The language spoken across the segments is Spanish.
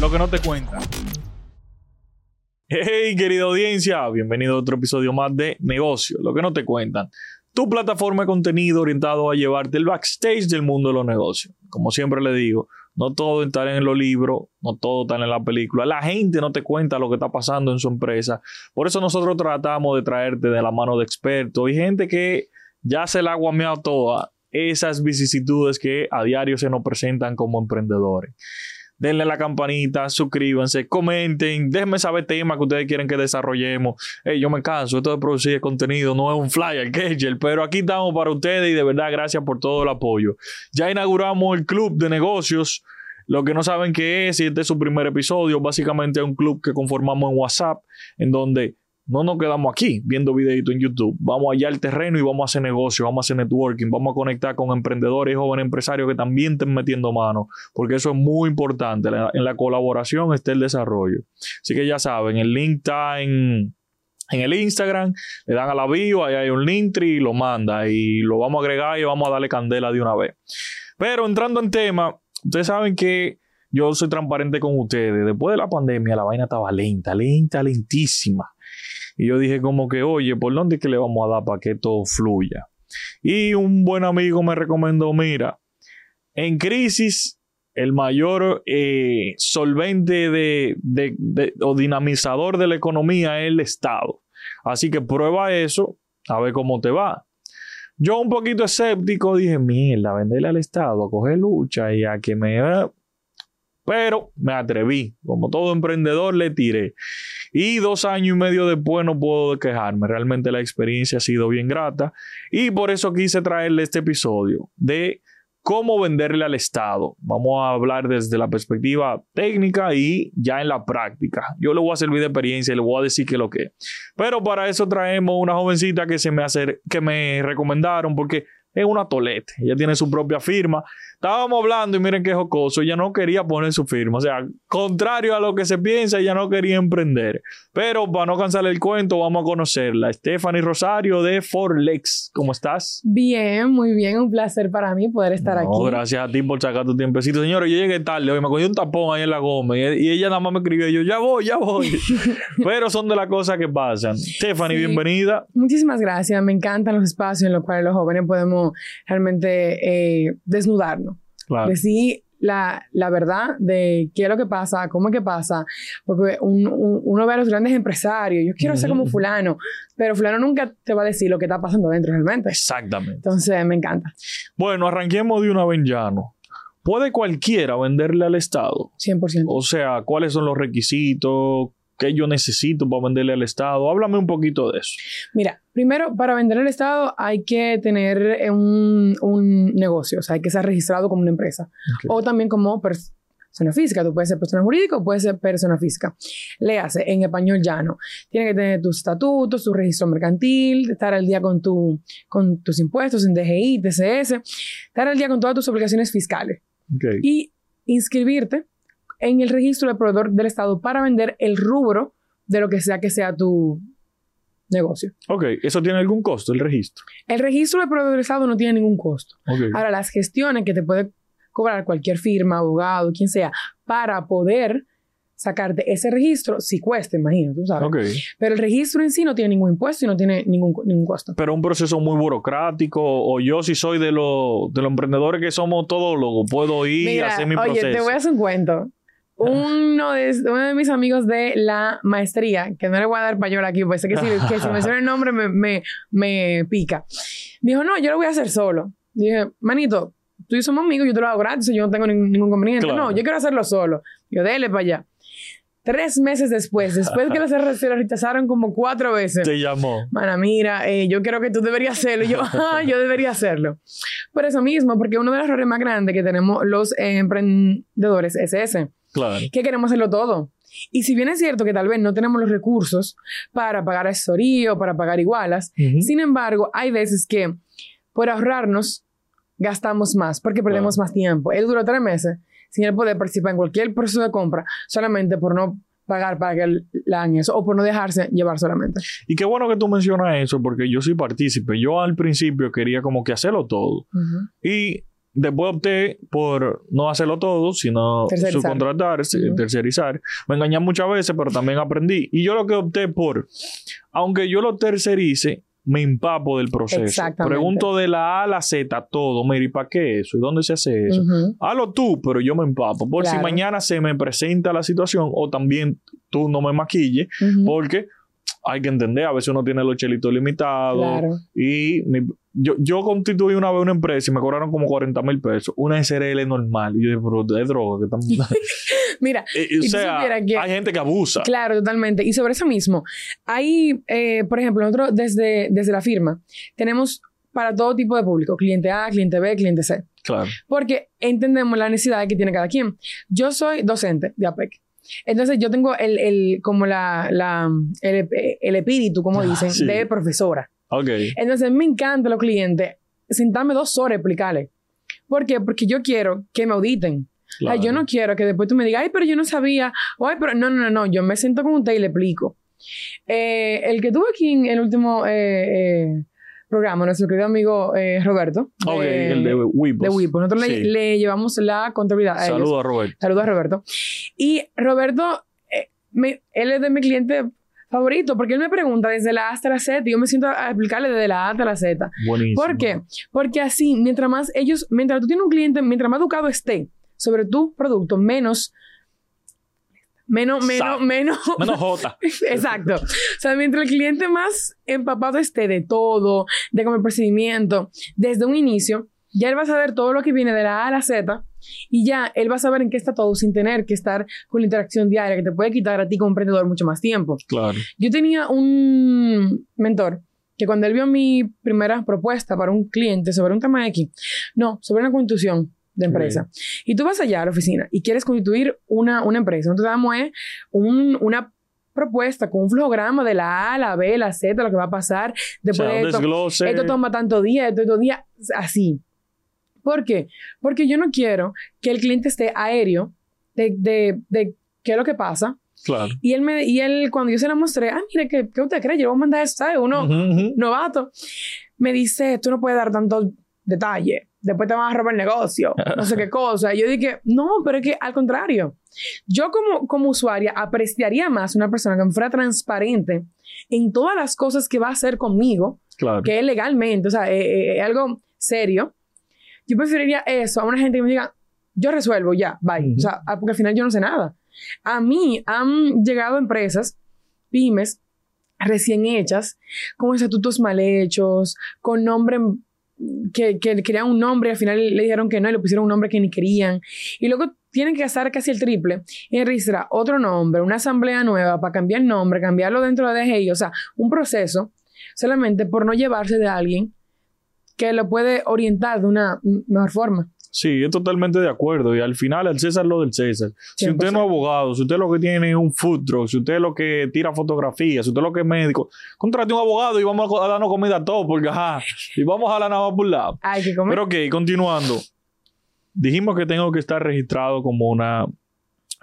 lo que no te cuentan. Hey, querida audiencia, bienvenido a otro episodio más de Negocio, lo que no te cuentan. Tu plataforma de contenido orientado a llevarte el backstage del mundo de los negocios. Como siempre le digo, no todo está en los libros, no todo está en la película. La gente no te cuenta lo que está pasando en su empresa. Por eso nosotros tratamos de traerte de la mano de expertos y gente que ya se la ha guameado toda esas vicisitudes que a diario se nos presentan como emprendedores denle la campanita, suscríbanse, comenten, déjenme saber temas que ustedes quieren que desarrollemos. Yo me canso, esto de producir contenido no es un flyer, Kegel, pero aquí estamos para ustedes y de verdad gracias por todo el apoyo. Ya inauguramos el club de negocios. Lo que no saben qué es, y este es su primer episodio, básicamente es un club que conformamos en WhatsApp, en donde no nos quedamos aquí viendo videitos en YouTube. Vamos allá al terreno y vamos a hacer negocio, vamos a hacer networking, vamos a conectar con emprendedores y jóvenes empresarios que también estén metiendo mano, porque eso es muy importante. En la colaboración está el desarrollo. Así que ya saben, el link está en, el Instagram, le dan a la bio, ahí hay un link y lo manda y lo vamos a agregar y vamos a darle candela de una vez. Pero entrando en tema, ustedes saben que yo soy transparente con ustedes. Después de la pandemia, la vaina estaba lenta, lenta, lentísima. Y yo dije como que, oye, ¿por dónde es que le vamos a dar para que esto fluya? Y un buen amigo me recomendó, mira, en crisis el mayor eh, solvente de, o dinamizador de la economía es el Estado. Así que prueba eso, a ver cómo te va. Yo un poquito escéptico dije, mierda, venderle al Estado, a coger lucha y a que me... Pero me atreví, como todo emprendedor le tiré. Y dos años y medio después no puedo quejarme. Realmente la experiencia ha sido bien grata. Y por eso quise traerle este episodio de cómo venderle al Estado. Vamos a hablar desde la perspectiva técnica y ya en la práctica. Yo le voy a servir de experiencia y le voy a decir qué lo que Pero para eso traemos una jovencita que se me hace, que me recomendaron porque es una tolete. Ella tiene su propia firma Estábamos hablando y miren qué jocoso, ella no quería poner su firma. O sea, contrario a lo que se piensa, ella no quería emprender. Pero para no cansar el cuento, vamos a conocerla. Stephanie Rosario de Forlex. ¿Cómo estás? Bien, muy bien. Un placer para mí poder estar aquí. Gracias a ti por sacar tu tiempecito. Señores, yo llegué tarde hoy, me cogí un tapón ahí en la goma y, ella nada más me escribió yo, ya voy, ya voy. Pero son de las cosas que pasan. Stephanie, bienvenida. Muchísimas gracias. Me encantan los espacios en los cuales los jóvenes podemos realmente eh, desnudarnos Decir la, la, verdad de qué es lo que pasa, cómo es que pasa, porque uno ve a los grandes empresarios, yo quiero ser como fulano, pero fulano nunca te va a decir lo que está pasando dentro realmente. Exactamente. Entonces, me encanta. Bueno, arranquemos de una vez llano. ¿Puede cualquiera venderle al Estado? 100%. O sea, ¿cuáles son los requisitos? ¿Qué yo necesito para venderle al Estado? Háblame un poquito de eso. Mira, primero, para venderle al Estado hay que tener un, un negocio, o sea, hay que ser registrado como una empresa. O también como persona física. Tú puedes ser persona jurídica o puedes ser persona física. Le hace en español llano. Tiene que tener tus estatutos, tu registro mercantil, estar al día con, tu, con tus impuestos en DGI, TCS, estar al día con todas tus obligaciones fiscales. Y inscribirte en el registro de proveedor del Estado para vender el rubro de lo que sea que sea tu negocio. Ok, ¿eso tiene algún costo, el registro? El registro de proveedor del Estado no tiene ningún costo. Ahora, las gestiones que te puede cobrar cualquier firma, abogado, quien sea, para poder sacarte ese registro, si cuesta, imagino, tú sabes. Okay. Pero el registro en sí no tiene ningún impuesto y no tiene ningún, ningún costo. Pero un proceso muy burocrático, o yo si soy de, los de los emprendedores que somos todólogos, puedo ir y hacer mi proceso. Oye, te voy a hacer un cuento uno de, uno de mis amigos de la maestría, que no le voy a dar payola aquí, pues sé que si, que si menciona el nombre me, me, me pica. Dijo, no, yo lo voy a hacer solo. Dije, manito, tú y somos amigos, yo te lo hago gratis, yo no tengo ningún, ningún conveniente. No, yo quiero hacerlo solo. Yo, dele para allá. Tres meses después, después que se lo rechazaron como cuatro veces. Te llamó. Mana, mira, eh, yo creo que tú deberías hacerlo. yo, ah, yo debería hacerlo. Por eso mismo, porque uno de los errores más grandes que tenemos los emprendedores es ese que queremos hacerlo todo. Y si bien es cierto que tal vez no tenemos los recursos para pagar asesoría o para pagar igualas, sin embargo, hay veces que por ahorrarnos gastamos más porque perdemos más tiempo. Él duró tres meses sin él poder participar en cualquier proceso de compra solamente por no pagar para que la eso o por no dejarse llevar solamente. Y qué bueno que tú mencionas eso porque yo soy partícipe. Yo al principio quería como que hacerlo todo. Y después opté por no hacerlo todo, sino Tercerizar. subcontratar, tercerizar. Me engañé muchas veces, pero también aprendí. Y yo lo que opté por, aunque yo lo tercerice, me empapo del proceso. Exactamente. Pregunto de la A a la Z todo. Mira, ¿y para qué eso? ¿Y dónde se hace eso? Ujú. Hazlo tú, pero yo me empapo. Por si mañana se me presenta la situación o también tú no me maquilles, porque hay que entender, a veces uno tiene los chelitos limitados. Claro. Y mi- yo, yo constituí una vez una empresa y me cobraron como 40 mil pesos. Una SRL normal. Y yo dije, pero es droga. Que estamos... Mira, Y o sea, que- hay gente que abusa. Claro, totalmente. Y sobre eso mismo, hay, eh, por ejemplo, nosotros desde, desde la firma tenemos para todo tipo de público, cliente A, cliente B, cliente C, Claro. porque entendemos la necesidad que tiene cada quien. Yo soy docente de APEC. Entonces yo tengo el, el como la, la- el, el espíritu, como Ah, dicen, sí. de profesora. Ok. Entonces me encanta los clientes sentarme dos horas a explicarles. ¿Por qué? Porque yo quiero que me auditen. claro. Ay, yo no quiero que después tú me digas, ay, pero yo no sabía. O, ay, pero no, no, no, no. Yo me siento con usted y le explico. Eh, el que tuve aquí en el último eh, eh, programa, nuestro querido amigo eh, Roberto. Ok, de- el de Wipos. de Wipo. Nosotros le, Sí. le llevamos la contabilidad a ellos. Saludos a Roberto. Saludos a Roberto. Y Roberto, eh, me- él es de mi cliente favorito porque él me pregunta desde la A hasta la Z y yo me siento a explicarle desde la A hasta la Z. Buenísimo. ¿Por qué? Porque así, mientras más ellos, mientras tú tienes un cliente, mientras más educado esté sobre tu producto, menos, menos, menos, menos, Menos J. exacto. O sea, mientras el cliente más empapado esté de todo, de como el procedimiento, desde un inicio, ya él va a saber todo lo que viene de la A a la Z y ya él va a saber en qué está todo sin tener que estar con la interacción diaria que te puede quitar a ti como emprendedor mucho más tiempo. Claro. Yo tenía un mentor que cuando él vio mi primera propuesta para un cliente sobre un tema X, no, sobre una constitución de empresa. Y tú vas allá a la oficina y quieres constituir una, una empresa. Nosotros damos un- una propuesta con un flujograma de la A, la B, la Z, lo que va a pasar O después sea, de esto. desglose. Esto toma tanto día, esto tanto día, así. ¿Por qué? Porque yo no quiero que el cliente esté aéreo de, de, de qué es lo que pasa, Claro. y él, me, y él, cuando yo se la mostré, ah, mire, ¿qué, qué usted cree? Yo voy a mandar eso, ¿sabes? Uno Ujú, ujú. novato. Me dice, tú no puedes dar tantos detalles. Después te van a robar el negocio. No sé qué cosa. Y yo dije, no, pero es que al contrario. Yo como, como usuaria apreciaría más una persona que me fuera transparente en todas las cosas que va a hacer conmigo, Claro. que es legalmente, o sea, es, es- es algo serio. Yo preferiría eso a una gente que me diga, yo resuelvo ya, bye. O sea, ah, porque al final yo no sé nada. A mí han llegado empresas, pymes, recién hechas, con estatutos mal hechos, con nombre que, que querían un nombre al final le dijeron que no y le pusieron un nombre que ni querían. Y luego tienen que gastar casi el triple en registrar otro nombre, una asamblea nueva para cambiar el nombre, cambiarlo dentro de DGI. O sea, un proceso solamente por no llevarse de alguien que lo puede orientar de una mejor forma. Sí, es totalmente de acuerdo. Y al final, el César lo del César. Si usted no es abogado, si usted lo que tiene es un food truck, si usted lo que tira fotografías, si usted lo que es médico, contrate un abogado y vamos a darnos comida a todos, porque ajá, y vamos a la nava por lado. Hay que comer. Pero ok, continuando. Dijimos que tengo que estar registrado como una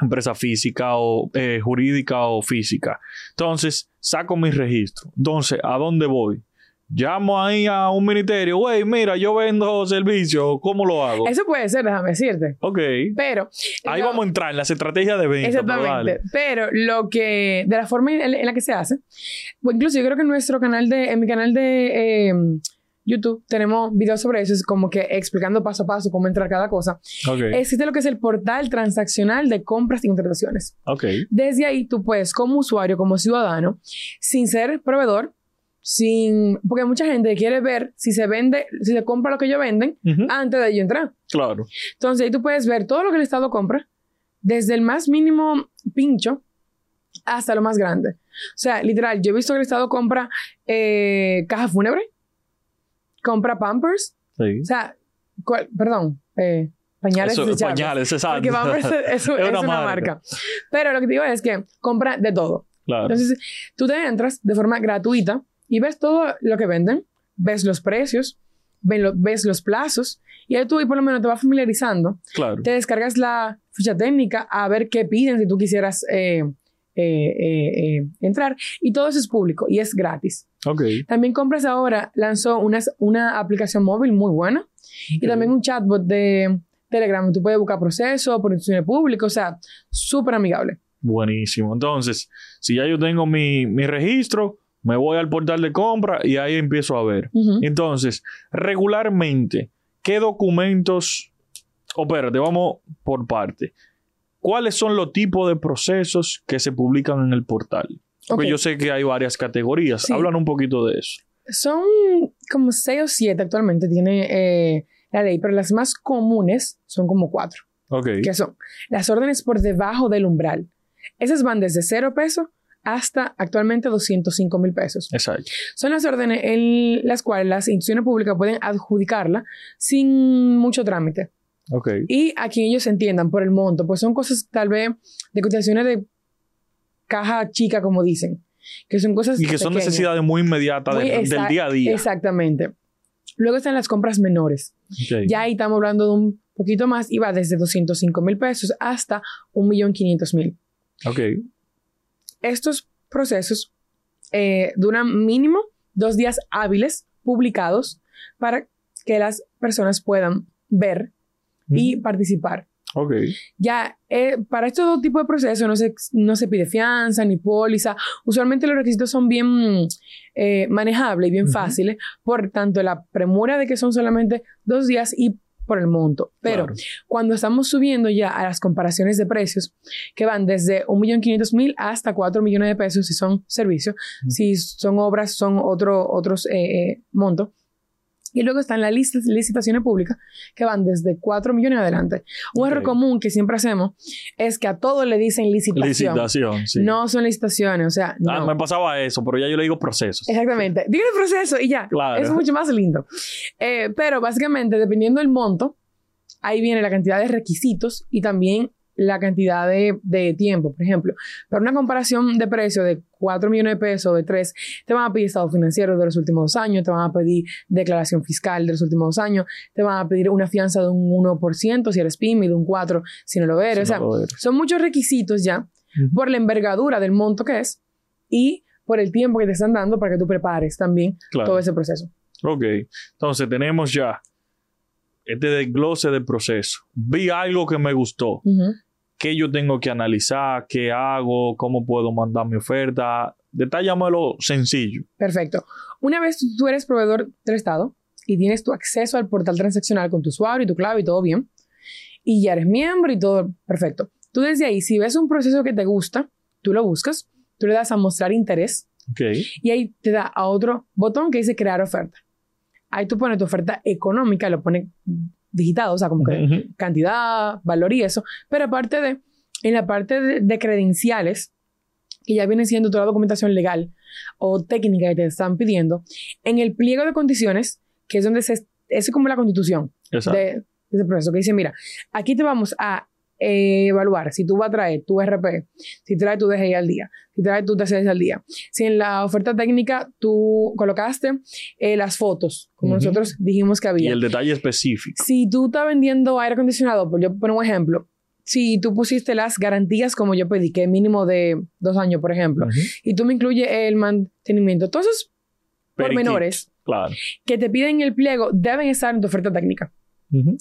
empresa física o eh, jurídica o física. Entonces, saco mi registro. Entonces, ¿a dónde voy? Llamo ahí a un ministerio, güey, mira, yo vendo servicios, ¿cómo lo hago? Eso puede ser, déjame decirte. Ok. Pero. Ahí lo- vamos a entrar en las estrategias de venta. pero Exactamente. dale. Pero lo que, de la forma en, la que se hace, pues incluso yo creo que en nuestro canal de, en mi canal de eh, YouTube tenemos videos sobre eso, es como que explicando paso a paso cómo entrar cada cosa. Ok. Existe lo que es el portal transaccional de compras y contrataciones. Ok. Desde ahí tú puedes, como usuario, como ciudadano, sin ser proveedor, sin, porque mucha gente quiere ver si se vende, si se compra lo que ellos venden Ujú. antes de yo entrar. Claro. Entonces ahí tú puedes ver todo lo que el Estado compra, desde el más mínimo pincho hasta lo más grande. O sea, literal, yo he visto que el Estado compra eh, caja fúnebre, compra Pampers, Sí. o sea, cual- perdón, eh, pañales Eso, desechables. pañales, exacto. Porque Pampers es, es una, marca. Pero lo que te digo es que compra de todo. Claro. Entonces, tú te entras de forma gratuita y ves todo lo que venden, ves los precios, lo- ves los plazos y ahí tú y por lo menos te vas familiarizando. claro. Te descargas la ficha técnica a ver qué piden si tú quisieras eh, eh, eh, entrar y todo eso es público y es gratis. Ok. También Compras ahora lanzó una, una aplicación móvil muy buena Y también un chatbot de Telegram. Tú puedes buscar procesos por instituciones públicas, o sea, súper amigable. Buenísimo. Entonces, si ya yo tengo mi, mi registro, me voy al portal de compra y ahí empiezo a ver. Entonces, regularmente, ¿qué documentos? O espérate, vamos por parte. ¿Cuáles son los tipos de procesos que se publican en el portal? Porque yo sé que hay varias categorías. Sí. Hablan un poquito de eso. Son como seis o siete actualmente tiene eh, la ley, pero las más comunes son como cuatro, que son las órdenes por debajo del umbral. Esas van desde cero pesos hasta actualmente 205 mil pesos. Exacto. Son las órdenes en las cuales las instituciones públicas pueden adjudicarla sin mucho trámite. Ok. Y a quien ellos entiendan por el monto, pues son cosas tal vez de cotizaciones de caja chica, como dicen, que son cosas Y que son pequeñas. necesidades muy inmediatas Muy de- del día a día. Exactamente. Luego están las compras menores. Ok. Ya ahí estamos hablando de un poquito más y va desde 205 mil pesos hasta 1.500.000. Ok. Estos procesos eh, duran mínimo dos días hábiles publicados para que las personas puedan ver y participar. Ok. Ya, eh, para estos dos tipos de procesos no se, no se pide fianza ni póliza. Usualmente los requisitos son bien eh, manejables y bien fáciles por tanto la premura de que son solamente dos días y por el monto. Pero Claro. cuando estamos subiendo ya a las comparaciones de precios, que van desde 1.500.000 hasta 4 millones de pesos si son servicios, Ujú. si son obras son otro, otros eh, eh, montos. Y luego están las listas, licitaciones públicas que van desde 4 millones adelante. Un error común que siempre hacemos es que a todo le dicen licitación. Licitación, sí. No son licitaciones, o sea, no. Ah, me pasaba eso, pero ya yo le digo procesos. Exactamente. Diga el proceso y ya. Claro. Es mucho más lindo. Eh, pero básicamente, dependiendo del monto, ahí viene la cantidad de requisitos y también la cantidad de, de tiempo. Por ejemplo, para una comparación de precio de 4 millones de pesos, de 3, te van a pedir estado financiero de los últimos dos años, te van a pedir declaración fiscal de los últimos dos años, te van a pedir una fianza de un 1% si eres pyme y de un 4% si no lo eres. Si o sea, no lo eres. son muchos requisitos ya por la envergadura del monto que es y por el tiempo que te están dando para que tú prepares también Claro. todo ese proceso. Ok. Entonces tenemos ya este desglose del proceso. Vi algo que me gustó. Ujú. ¿Qué yo tengo que analizar? ¿Qué hago? ¿Cómo puedo mandar mi oferta? Detállamelo sencillo. Perfecto. Una vez tú- eres proveedor del Estado y tienes tu acceso al portal transaccional con tu usuario y tu clave y todo bien, y ya eres miembro y todo perfecto. Tú desde ahí, si ves un proceso que te gusta, tú lo buscas, tú le das a mostrar interés Ok. y ahí te da a otro botón que dice crear oferta. Ahí tú pones tu oferta económica, lo pones digitado, o sea, como que cantidad, valor y eso. Pero aparte de, en la parte de, de credenciales, que ya viene siendo toda la documentación legal o técnica que te están pidiendo, en el pliego de condiciones, que es donde se, es como la constitución de, de ese proceso, que dice, mira, aquí te vamos a eh, evaluar si tú vas a traer tu RP, si traes tu DGI al día, si traes tu TCS al día, si en la oferta técnica tú colocaste eh, las fotos, como nosotros dijimos que y había. el detalle específico. Si tú estás vendiendo aire acondicionado, por yo pongo un ejemplo, si tú pusiste las garantías como yo pedí, que es mínimo de dos años, por ejemplo, y tú me incluyes el mantenimiento, todos esos pormenores Claro. que te piden en el pliego deben estar en tu oferta técnica, Ujú.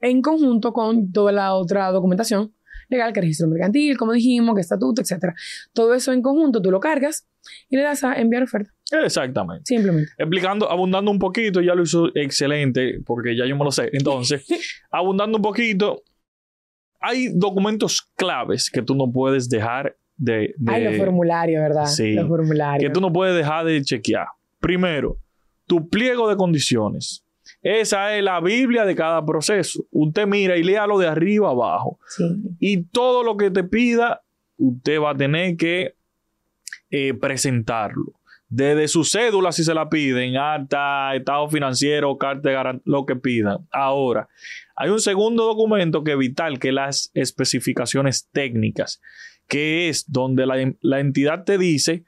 En conjunto con toda la otra documentación legal, que registro mercantil, como dijimos, que estatuto, etcétera. Todo eso en conjunto tú lo cargas y le das a enviar oferta, Exactamente. simplemente. Explicando, abundando un poquito, ya lo hizo excelente, porque ya yo me lo sé. Entonces, abundando un poquito, hay documentos claves que tú no puedes dejar de. de- Ay, los formularios, ¿verdad? sí. Los formularios. que tú no puedes dejar de chequear. Primero, tu pliego de condiciones. Esa es la Biblia de cada proceso. Usted mira y léalo de arriba abajo. Sí. Y todo lo que te pida, usted va a tener que eh, presentarlo. Desde su cédula, si se la piden, hasta estado financiero, carta de garan- lo que pidan. Ahora, hay un segundo documento que es vital, que las especificaciones técnicas, que es donde la, la entidad te dice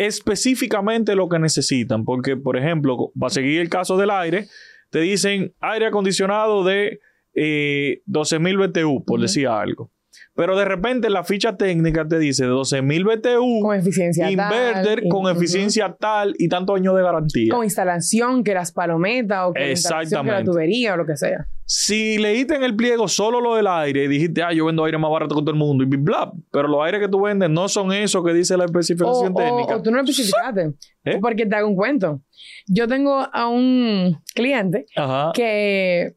específicamente lo que necesitan. Porque, por ejemplo, va a seguir el caso del aire, te dicen aire acondicionado de eh, 12.000 BTU, por decir algo. Pero de repente la ficha técnica te dice 12.000 BTU, Con eficiencia inverter tal, con y- eficiencia tal y tantos años de garantía. Con instalación, que las palometas o con instalación que la tubería o lo que sea. Si leíste en el pliego solo lo del aire y dijiste, ah, yo vendo aire más barato que todo el mundo y bla, pero los aires que tú vendes no son eso que dice la O, especificación o- técnica. o tú no lo especificaste. ¿Eh? Porque te hago un cuento. Yo tengo a un cliente Ajá. que,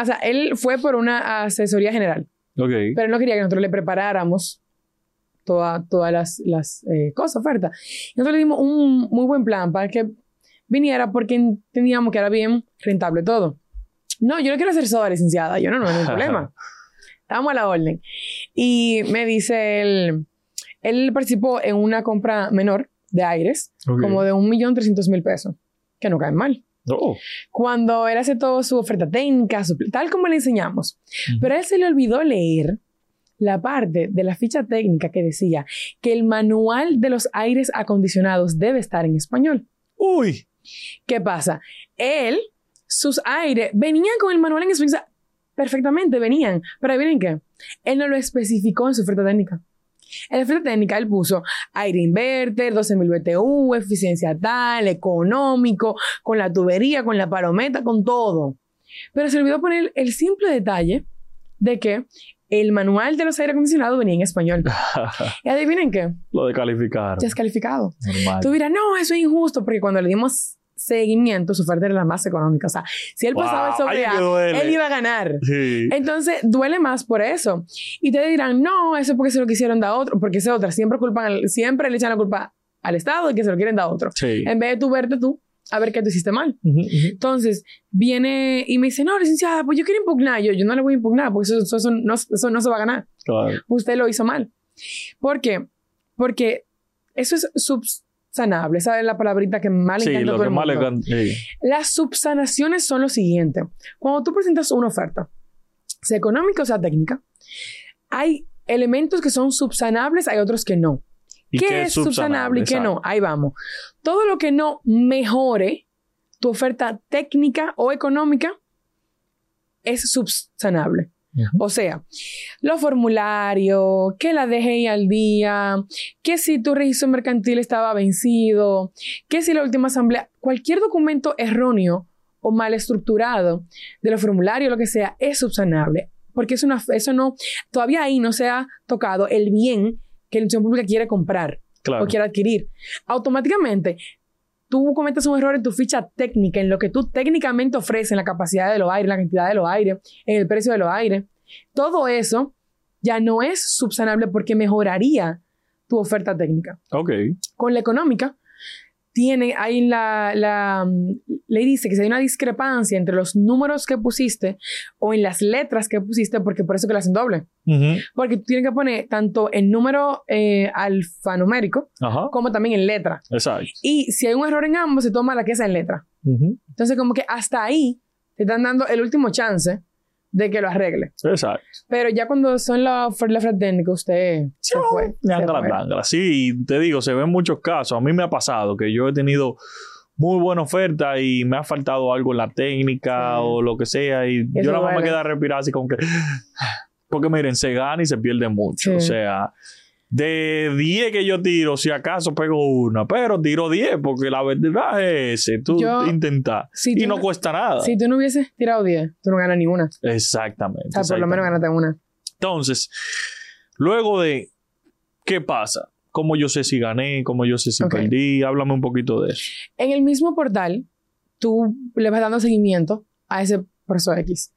o sea, él fue por una asesoría general, Ok. pero no quería que nosotros le preparáramos toda- todas las, las eh, cosas, ofertas. Nosotros le dimos un muy buen plan para que viniera porque entendíamos que era bien rentable todo. No, yo no quiero hacer soda, licenciada. Yo no, no, no hay problema. Estábamos a la orden. Y me dice él, él participó en una compra menor de aires, como de un millón trescientos mil pesos, que no caen mal. Oh. Cuando él hace todo su oferta técnica, su- tal como le enseñamos. Ujú. Pero a él se le olvidó leer la parte de la ficha técnica que decía que el manual de los aires acondicionados debe estar en español. Uy. ¿Qué pasa? Él, sus aires, venían con el manual en español. perfectamente venían. Pero adivinen qué. Él no lo especificó en su oferta técnica. En la oferta técnica él puso aire inverter, 12.000 BTU, eficiencia tal, económico, con la tubería, con la palometa, con todo. Pero se olvidó poner el simple detalle de que el manual de los aire acondicionados venía en español. Y adivinen qué, lo descalificaron. descalificado. Normal. Tú dirás, no, eso es injusto, porque cuando le dimos seguimiento, su oferta era la más económica. O sea, si él pasaba el sobre A, él iba a ganar. Sí. Entonces, duele más por eso. Y te dirán, no, eso es porque se lo quisieron dar a otro, porque esa otra. Siempre, culpan al- siempre le echan la culpa al Estado de que se lo quieren dar a otro. Sí. En vez de tú verte tú, a ver qué tú hiciste mal. Entonces, viene y me dice, no, licenciada, pues yo quiero impugnar. Yo, yo no le voy a impugnar, porque eso, eso- eso no, eso no se va a ganar Claro. usted lo hizo mal. ¿Por qué? Porque eso es subsanable. Esa es la palabrita que más le Sí, encanta a lo todo que el más le mundo. can- sí. Las subsanaciones son lo siguiente. Cuando tú presentas una oferta, sea económica o sea técnica, hay elementos que son subsanables, hay otros que no. ¿Y ¿Qué, es subsanable y qué no? Ahí vamos. Todo lo que no mejore tu oferta técnica o económica es subsanable. O sea, los formularios, que la DGI al día, que si tu registro mercantil estaba vencido, que si la última asamblea, cualquier documento erróneo o mal estructurado de los formularios, lo que sea, es subsanable. Porque es una, eso no, todavía ahí no se ha tocado el bien que la institución pública quiere comprar Claro. o quiere adquirir. Automáticamente, tú cometes un error en tu ficha técnica, en lo que tú técnicamente ofreces, en la capacidad de los aires, la cantidad de los aires, en el precio de los aires. Todo eso ya no es subsanable porque mejoraría tu oferta técnica. Ok. Con la económica, tiene ahí la, la mm, ley dice que si hay una discrepancia entre los números que pusiste o en las letras que pusiste, porque por eso que las hacen doble. Porque tú tienes que poner tanto el número eh, alfanumérico como también en letra. Exacto. Y si hay un error en ambos, se toma la que es en letra. Entonces, como que hasta ahí te están dando el último chance de que lo arregle. Exacto. Pero ya cuando son la la técnica, usted se fue. se fue. Sí, te digo, se ven muchos casos. A mí me ha pasado que yo he tenido muy buena oferta y me ha faltado algo en la técnica Sí. o lo que sea y Eso yo nada más me duele. queda respirar así como que... Porque miren, se gana y se pierde mucho. Sí. O sea, de 10 que yo tiro, si acaso pego una, pero tiro 10 porque la verdad es ese, tú Yo- intentas. Si Y tú no no- cuesta nada. Si tú no hubieses tirado 10, tú no ganas ni una. Exactamente. O sea, por lo menos ganaste una. Entonces, luego de qué pasa, cómo yo sé si gané, cómo yo sé si perdí, háblame un poquito de eso. En el mismo portal, tú le vas dando seguimiento a ese proceso X.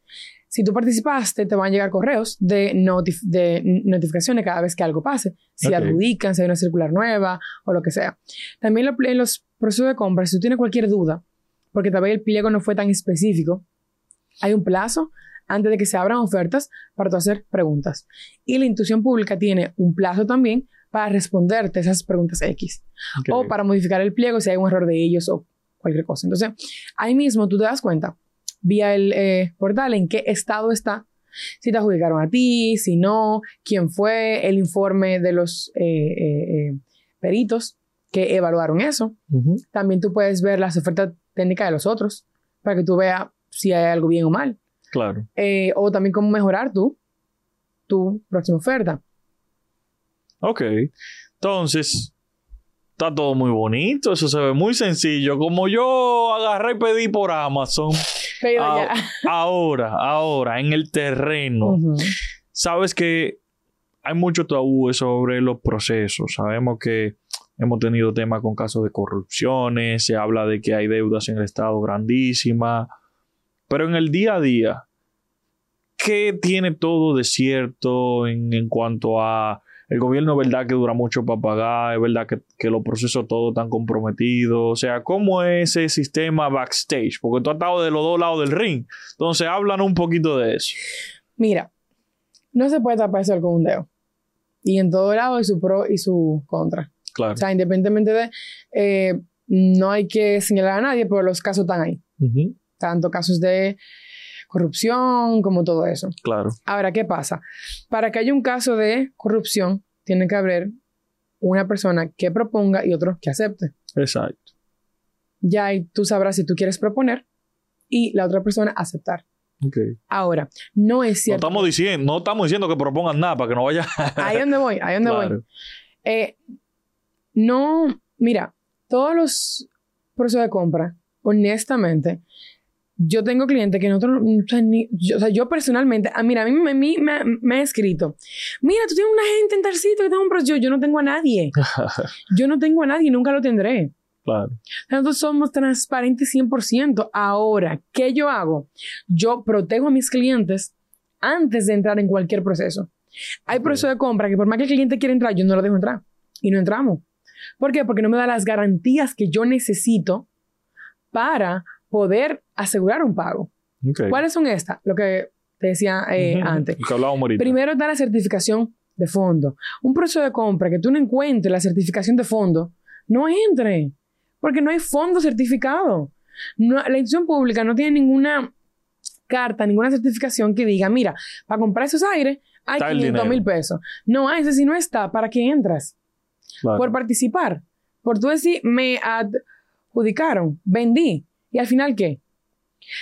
Si tú participaste, te van a llegar correos de, notif- de notificaciones cada vez que algo pase. Si Ok. adjudican, si hay una circular nueva o lo que sea. También lo- en los procesos de compra, si tú tienes cualquier duda, porque tal vez el pliego no fue tan específico, hay un plazo antes de que se abran ofertas para tú hacer preguntas. Y la institución pública tiene un plazo también para responderte esas preguntas X o para modificar el pliego si hay un error de ellos o cualquier cosa. Entonces, ahí mismo tú te das cuenta, vía el eh, portal, en qué estado está, si te adjudicaron a ti, si no, quién fue, el informe de los eh, eh, peritos que evaluaron eso. También tú puedes ver las ofertas técnicas de los otros para que tú veas si hay algo bien o mal. Claro. O también cómo mejorar tú tu próxima oferta. Ok. Entonces, está todo muy bonito, eso se ve muy sencillo. Como yo agarré y pedí por Amazon. Pero ya. ahora, ahora, en el terreno. Sabes que hay mucho tabú sobre los procesos. Sabemos que hemos tenido temas con casos de corrupciones, se habla de que hay deudas en el Estado grandísimas, pero en el día a día, ¿qué tiene todo de cierto en, en cuanto a el gobierno? Es verdad que dura mucho para pagar, es verdad que, que los procesos todos están comprometidos, o sea, ¿cómo es ese sistema backstage? Porque tú has estado de los dos lados del ring, entonces háblanos un poquito de eso. Mira, no se puede tapar eso con un dedo. Y en todo lado hay su pro y su contra. Claro. O sea, independientemente de... eh, no hay que señalar a nadie, pero los casos están ahí. Tanto casos de corrupción como todo eso. Claro. Ahora, ¿qué pasa? Para que haya un caso de corrupción, tiene que haber una persona que proponga y otro que acepte. Exacto. Ya ahí tú sabrás si tú quieres proponer y la otra persona aceptar. Ok. Ahora, no es No cierto. estamos diciendo, no estamos diciendo que propongan nada para que no vaya. Ahí donde voy, ahí donde voy. Eh, no, mira, todos los procesos de compra, honestamente, yo tengo clientes que nosotros, o sea, ni- yo, o sea, yo personalmente, ah, mira, a mí, me- me, me ha escrito, mira, tú tienes una gente en tal sitio que tengo un proceso, yo, yo no tengo a nadie, yo no tengo a nadie y nunca lo tendré. claro. Nosotros somos transparentes 100%. Ahora, ¿qué yo hago? Yo protejo a mis clientes antes de entrar en cualquier proceso. Hay procesos de compra que por más que el cliente quiera entrar, yo no lo dejo entrar. Y no entramos. ¿Por qué? Porque no me da las garantías que yo necesito para poder asegurar un pago. ¿Cuáles son estas? Lo que te decía eh, antes. Que. Primero está la certificación de fondo. Un proceso de compra que tú no encuentres la certificación de fondo, no entre, porque no hay fondo certificado. No- la institución pública no tiene ninguna carta, ninguna certificación que diga, mira, para comprar esos aires hay Está el 500 mil pesos. No hay, ese sí no está. ¿Para qué entras? Claro. Por participar. Por tú decir, me adjudicaron, vendí. ¿Y al final qué?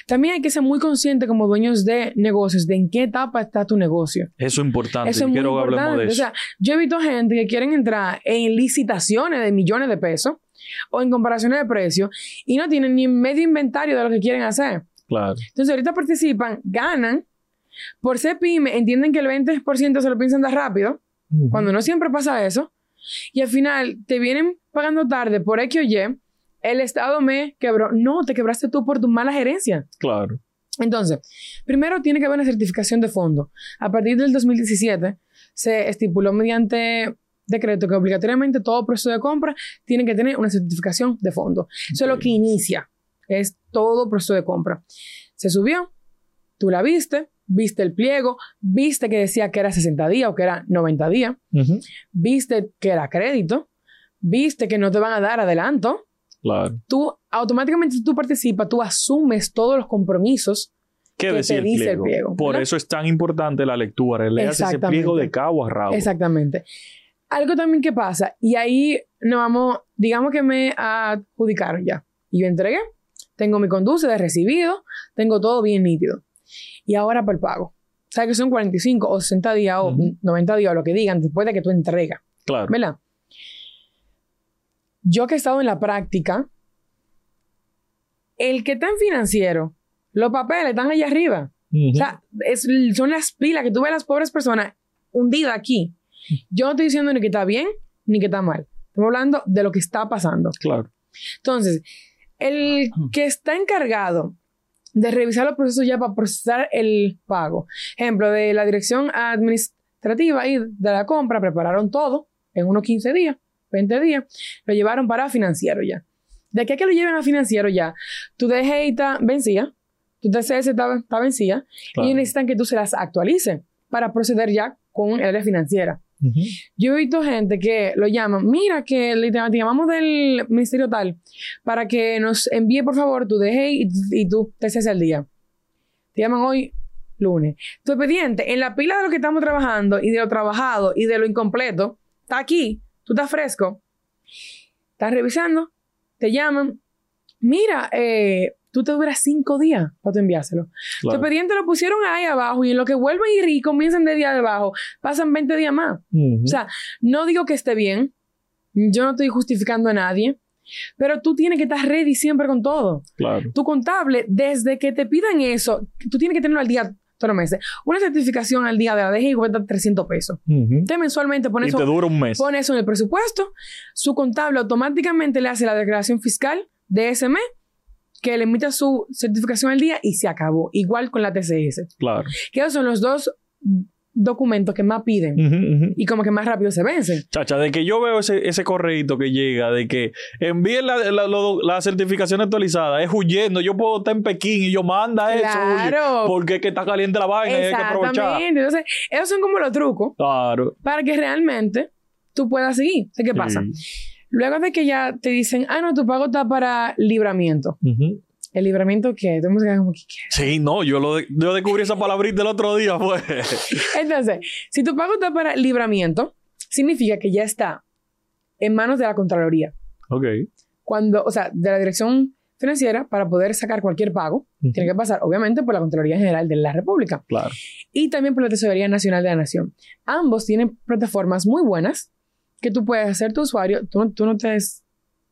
También hay que ser muy consciente como dueños de negocios de en qué etapa está tu negocio. Eso es importante. Eso es muy Quiero que hablemos importante. de O eso. sea, yo he visto gente que quieren entrar en licitaciones de millones de pesos o en comparaciones de precios y no tienen ni medio inventario de lo que quieren hacer. claro. Entonces, ahorita participan, ganan. Por ser pyme, entienden que el 20% se lo piensan dar rápido, Ujú. cuando no siempre pasa eso. Y al final te vienen pagando tarde por X o Y. El Estado me quebró. No, te quebraste tú por tu mala gerencia. Claro. Entonces, primero tiene que haber una certificación de fondo. A partir del 2017 se estipuló mediante decreto que obligatoriamente todo proceso de compra tiene que tener una certificación de fondo. Eso es lo que inicia, es todo proceso de compra. Se subió, tú la viste, viste el pliego, viste que decía que era 60 días o que era 90 días, viste que era crédito, viste que no te van a dar adelanto, Claro. tú automáticamente tú participas, tú asumes todos los compromisos ¿Qué que te decía el pliego? pliego, Por eso es tan importante la lectura. Leas ese pliego de cabo a rabo. Exactamente. Algo también que pasa, y ahí nos vamos, digamos que me adjudicaron ya. Y yo entregué, tengo mi conduce de recibido, tengo todo bien nítido. Y ahora para el pago. ¿Sabes que son 45 o 60 días o Ujú. 90 días o lo que digan después de que tú entregas? Claro. ¿Verdad? Yo que he estado en la práctica, el que está en financiero, los papeles están allá arriba. O sea, es- son las pilas que tú ves a las pobres personas hundidas aquí. Yo no estoy diciendo ni que está bien ni que está mal. Estamos hablando de lo que está pasando. claro. Entonces, el que está encargado de revisar los procesos ya para procesar el pago, ejemplo, de la dirección administrativa y de la compra, prepararon todo en unos 15 días, 20 días, lo llevaron para financiero ya. De aquí a que lo lleven a financiero ya, tu DGI está vencida, tu TCS está, está vencida, claro. y necesitan que tú se las actualices para proceder ya con el área financiera. Yo he visto gente que lo llaman, mira que le te te llamamos del ministerio tal para que nos envíe por favor tu DGI y, y tu TCS al día. Te llaman hoy lunes. Tu expediente en la pila de lo que estamos trabajando y de lo trabajado y de lo incompleto está aquí. Tú estás fresco. Estás revisando, te llaman. Mira, eh, tu tú te duras cinco días para tú enviárselo. Tu Claro. expediente lo pusieron ahí abajo y en lo que vuelven y comienzan de día de abajo, pasan 20 días más. O sea, no digo que esté bien, yo no estoy justificando a nadie, pero tú tienes que estar ready siempre con todo. claro. Tu contable, desde que te pidan eso, tú tienes que tenerlo al día todos los meses. Una certificación al día de la DGI cuesta 300 pesos. Ujú. Usted mensualmente pone Y eso, te dura un mes. pone eso en el presupuesto, su contable automáticamente le hace la declaración fiscal de ese mes, que le emita su certificación al día y se acabó. Igual con la TCS. Claro. Que esos son los dos documentos que más piden y como que más rápido se vencen. Chacha, de que yo veo ese, ese correíto que llega, de que envíen la, la, certificación actualizada, es huyendo. Yo puedo estar en Pekín y yo manda eso. huye, Claro. porque es que está caliente la vaina y hay que aprovechar. Exactamente. Entonces, esos son como los trucos Claro. para que realmente tú puedas seguir. ¿Qué pasa? Sí. Luego de que ya te dicen, ah, no, tu pago está para libramiento. Ujú. ¿El libramiento qué? Todo el mundo se queda como que. Sí, no, yo, lo de- yo descubrí esa palabrita el otro día, fue. Entonces, si tu pago está para libramiento, significa que ya está en manos de la Contraloría. ok. Cuando, o sea, de la dirección financiera, para poder sacar cualquier pago, Ujú. tiene que pasar, obviamente, por la Contraloría General de la República Claro. y también por la Tesorería Nacional de la Nación. Ambos tienen plataformas muy buenas que tú puedes hacer tu usuario. Tú, tú no te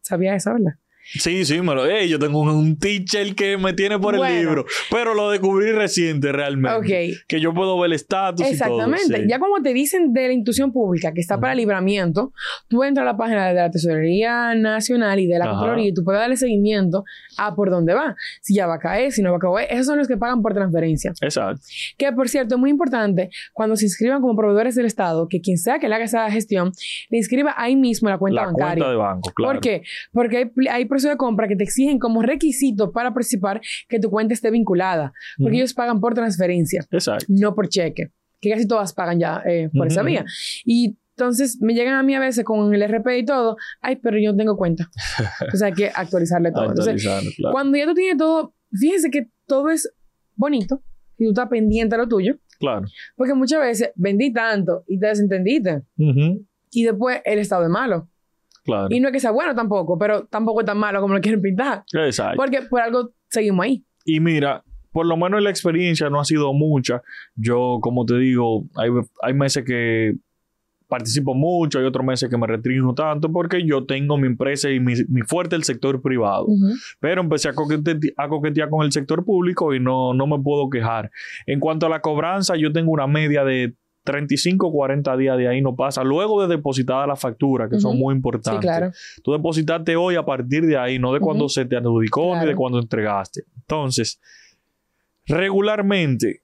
sabías esa, ¿verdad? Sí, sí, me lo, Ey, yo tengo un, un teacher que me tiene por Bueno. el libro, pero lo descubrí reciente realmente. Ok. Que yo puedo ver el estatus Exactamente. y todo. sí. Ya como te dicen de la institución pública que está para libramiento, tú entras a la página de la Tesorería Nacional y de la. Contraloría y tú puedes darle seguimiento a por dónde va. Si ya va a caer, si no va a caer. Esos son los que pagan por transferencia. Exacto. Que, por cierto, es muy importante cuando se inscriban como proveedores del Estado, que quien sea que le haga esa gestión, le inscriba ahí mismo la cuenta la bancaria. cuenta de banco, claro. ¿Por qué? Porque hay, hay procesos de compra que te exigen como requisito para participar que tu cuenta esté vinculada. Porque Ujú. ellos pagan por transferencia Exacto. no por cheque, que casi todas pagan ya eh, por esa Ujú. vía. Y entonces me llegan a mí a veces con el RP y todo, ay, pero yo no tengo cuenta. Entonces hay que actualizarle todo. Entonces, claro. cuando ya tú tienes todo, fíjense que todo es bonito y tú estás pendiente a lo tuyo, Claro. porque muchas veces vendí tanto y te desentendiste Ujú. y después el estado es malo. Claro. Y no es que sea bueno tampoco, pero tampoco es tan malo como lo quieren pintar, Exacto. porque por algo seguimos ahí. Y mira, por lo menos la experiencia no ha sido mucha. Yo, como te digo, hay, hay meses que participo mucho, hay otros meses que me restringo tanto porque yo tengo mi empresa y mi, mi fuerte el sector privado. Pero empecé a coquetear, a coquetear con el sector público y no, no me puedo quejar. En cuanto a la cobranza, yo tengo una media de 35 40 días de ahí no pasa. Luego de depositada la factura, que son muy Sí, importantes. claro. Tú depositaste hoy a partir de ahí, no de cuando se te adjudicó ni de cuando entregaste. Entonces, regularmente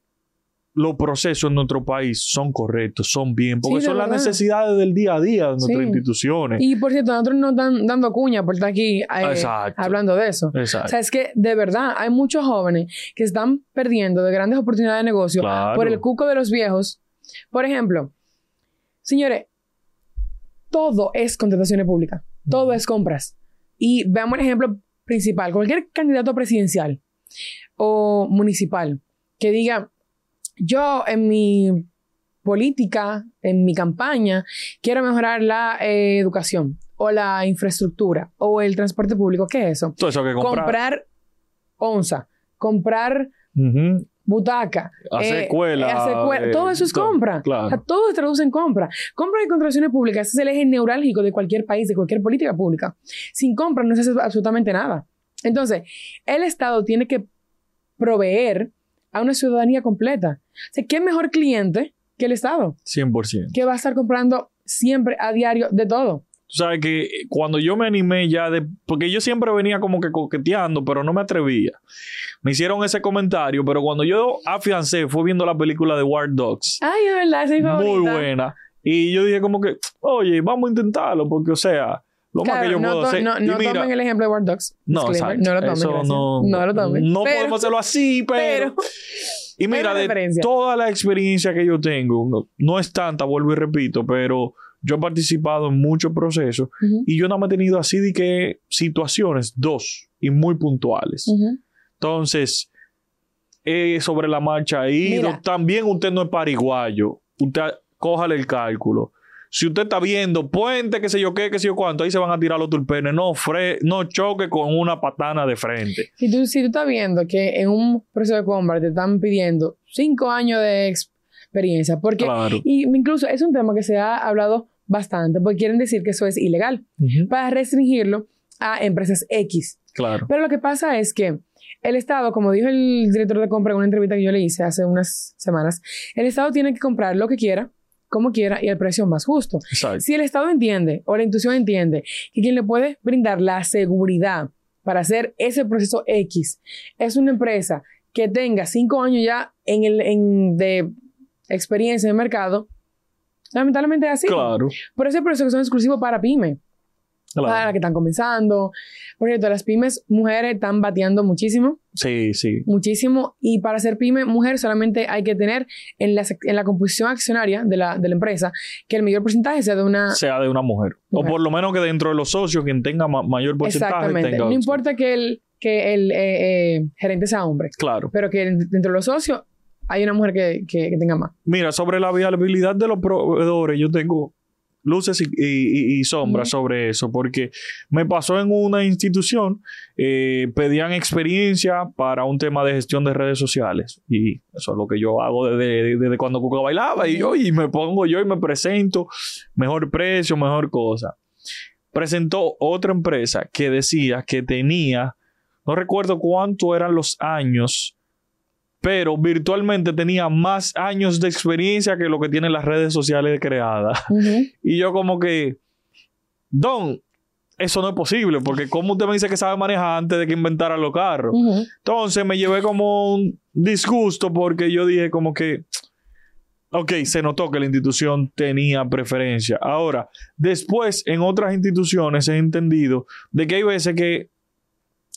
los procesos en nuestro país son correctos, son bien, porque Sí, son las necesidades del día a día de nuestras Sí. instituciones. Y por cierto, nosotros nos están dando cuña por estar aquí eh, hablando de eso. Exacto. O sea, es que de verdad hay muchos jóvenes que están perdiendo de grandes oportunidades de negocio Claro. por el cuco de los viejos. Por ejemplo, señores, todo es contrataciones públicas, todo es compras. Y veamos el ejemplo principal. Cualquier candidato presidencial o municipal que diga, yo en mi política, en mi campaña, quiero mejorar la eh, educación o la infraestructura o el transporte público. ¿Qué es eso? Todo eso que comprar. comprar onza, comprar. Butaca, eh, escuela, eh, escuela, eh, todo eso es todo, compra. claro. O sea, todo se traduce en compra. Compra y contrataciones públicas ese es el eje neurálgico de cualquier país, de cualquier política pública. Sin compra no se hace absolutamente nada. Entonces, el Estado tiene que proveer a una ciudadanía completa. O sea, ¿qué mejor cliente que el Estado? 100%. Que va a estar comprando siempre a diario de todo. Tú sabes que cuando yo me animé ya de... Porque yo siempre venía como que coqueteando, pero no me atrevía. Me hicieron ese comentario, pero cuando yo afiancé fue viendo la película de War Dogs. Ay, de verdad, mi muy buena. Y yo dije como que, oye, vamos a intentarlo, porque o sea, lo más que yo no, puedo hacer... no, no mira, tomen el ejemplo de War Dogs. no, exacto. no lo tomen. Eso no, no lo tomen. No Pero- podemos hacerlo así, pero... Pero, y mira, de toda la experiencia que yo tengo, no, no es tanta, vuelvo y repito, pero yo he participado en muchos procesos y yo no me he tenido así de que situaciones, dos, y muy puntuales. Entonces, eh, sobre la marcha ahí, también usted no es pariguayo. Usted cójale el cálculo. si usted está viendo puente, qué sé yo qué, qué sé yo cuánto, ahí se van a tirar los tulpenes. No, fre no choque con una patana de frente. Si tú, si tú estás viendo que en un proceso de compra te están pidiendo cinco años de experiencia, porque y incluso es un tema que se ha hablado bastante, porque quieren decir que eso es ilegal, para restringirlo a empresas X. Claro. Pero lo que pasa es que el Estado, como dijo el director de compra en una entrevista que yo le hice hace unas semanas, el Estado tiene que comprar lo que quiera, como quiera y al precio más justo. Si el Estado entiende o la institución entiende que quien le puede brindar la seguridad para hacer ese proceso X es una empresa que tenga cinco años ya en el, en, de experiencia en el mercado, lamentablemente es así. Claro. Por ese proceso que son exclusivos para pyme para las que están comenzando. Por cierto, las pymes mujeres están bateando muchísimo. Sí, sí. Muchísimo. Y para ser pyme mujer solamente hay que tener en la, en la composición accionaria de la, de la, empresa que el mayor porcentaje sea de una... Sea de una mujer. O por lo menos que dentro de los socios quien tenga mayor porcentaje Exactamente. no importa que el, que el eh, eh, gerente sea hombre. Claro. Pero que dentro de los socios hay una mujer que, que, que tenga más. Mira, sobre la viabilidad de los proveedores, yo tengo luces y, sombras sobre eso, porque me pasó en una institución, eh, pedían experiencia para un tema de gestión de redes sociales, y eso es lo que yo hago desde, desde cuando Cuca bailaba, y yo, y me pongo yo y me presento, mejor precio, mejor cosa. Presentó otra empresa que decía que tenía, no recuerdo cuánto eran los años, pero virtualmente tenía más años de experiencia que lo que tienen las redes sociales creadas. Y yo como que, Don, eso no es posible, porque ¿cómo usted me dice que sabe manejar antes de que inventara los carros? Entonces me llevé como un disgusto porque yo dije como que, ok, se notó que la institución tenía preferencia. Ahora, después en otras instituciones he entendido de que hay veces que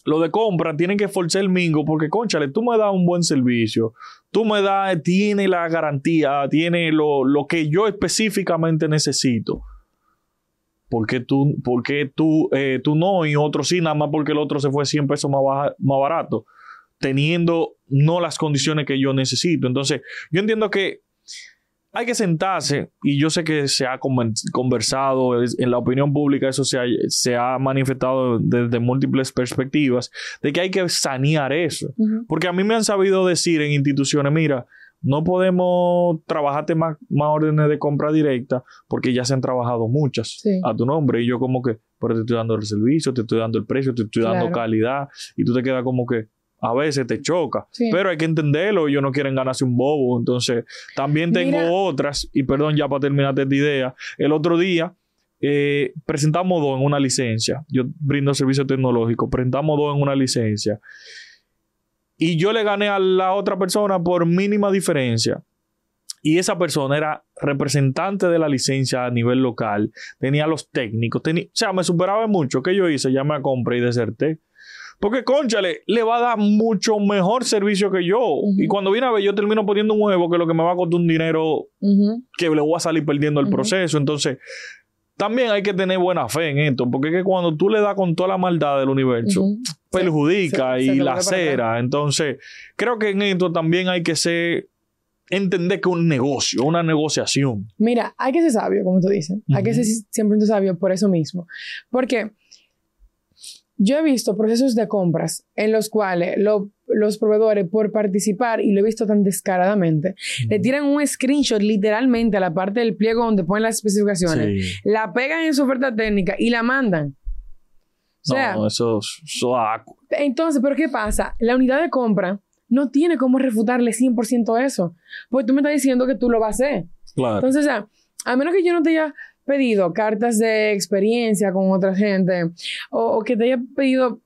lo de compra tienen que forzar el mingo porque, conchale, tú me das un buen servicio, tú me das, tiene la garantía, tiene lo, que yo específicamente necesito. ¿Por qué tú, porque tú, eh, tú no y otro sí, nada más porque el otro se fue 100 pesos más, más barato, teniendo no las condiciones que yo necesito? Entonces, yo entiendo que hay que sentarse, y yo sé que se ha conversado en la opinión pública, eso se ha, se ha manifestado desde múltiples perspectivas, de que hay que sanear eso. Porque a mí me han sabido decir en instituciones, mira, no podemos trabajarte más, más órdenes de compra directa porque ya se han trabajado muchas a tu nombre. Y yo como que, pero te estoy dando el servicio, te estoy dando el precio, te estoy dando calidad, y tú te quedas como que, a veces te choca. Pero hay que entenderlo, ellos no quieren ganarse un bobo. Entonces, también tengo otras, y perdón ya para terminar esta idea, el otro día eh, presentamos dos en una licencia. Yo brindo servicio tecnológico, presentamos dos en una licencia. Y yo le gané a la otra persona por mínima diferencia. Y esa persona era representante de la licencia a nivel local, tenía los técnicos, tenía, o sea, me superaba mucho. ¿Qué yo hice? Ya me compré y deserté. Porque, conchale, le va a dar mucho mejor servicio que yo. Y cuando viene a ver, yo termino poniendo un huevo que lo que me va a costar un dinero que le voy a salir perdiendo el proceso. Entonces, también hay que tener buena fe en esto. Porque es que cuando tú le das con toda la maldad del universo, perjudica y la cera. Entonces, creo que en esto también hay que ser entender que un negocio, una negociación. Mira, hay que ser sabio, como tú dices. Hay que ser siempre sabio por eso mismo. Porque yo he visto procesos de compras en los cuales los proveedores, por participar, y lo he visto tan descaradamente, le tiran un screenshot literalmente a la parte del pliego donde ponen las especificaciones, la pegan en su oferta técnica y la mandan. no, eso es Entonces, ¿pero qué pasa? La unidad de compra no tiene cómo refutarle 100% eso. Porque tú me estás diciendo que tú lo vas a hacer. Claro. Entonces, o sea, a menos que yo no te haya pedido cartas de experiencia con otra gente o, que te haya pedido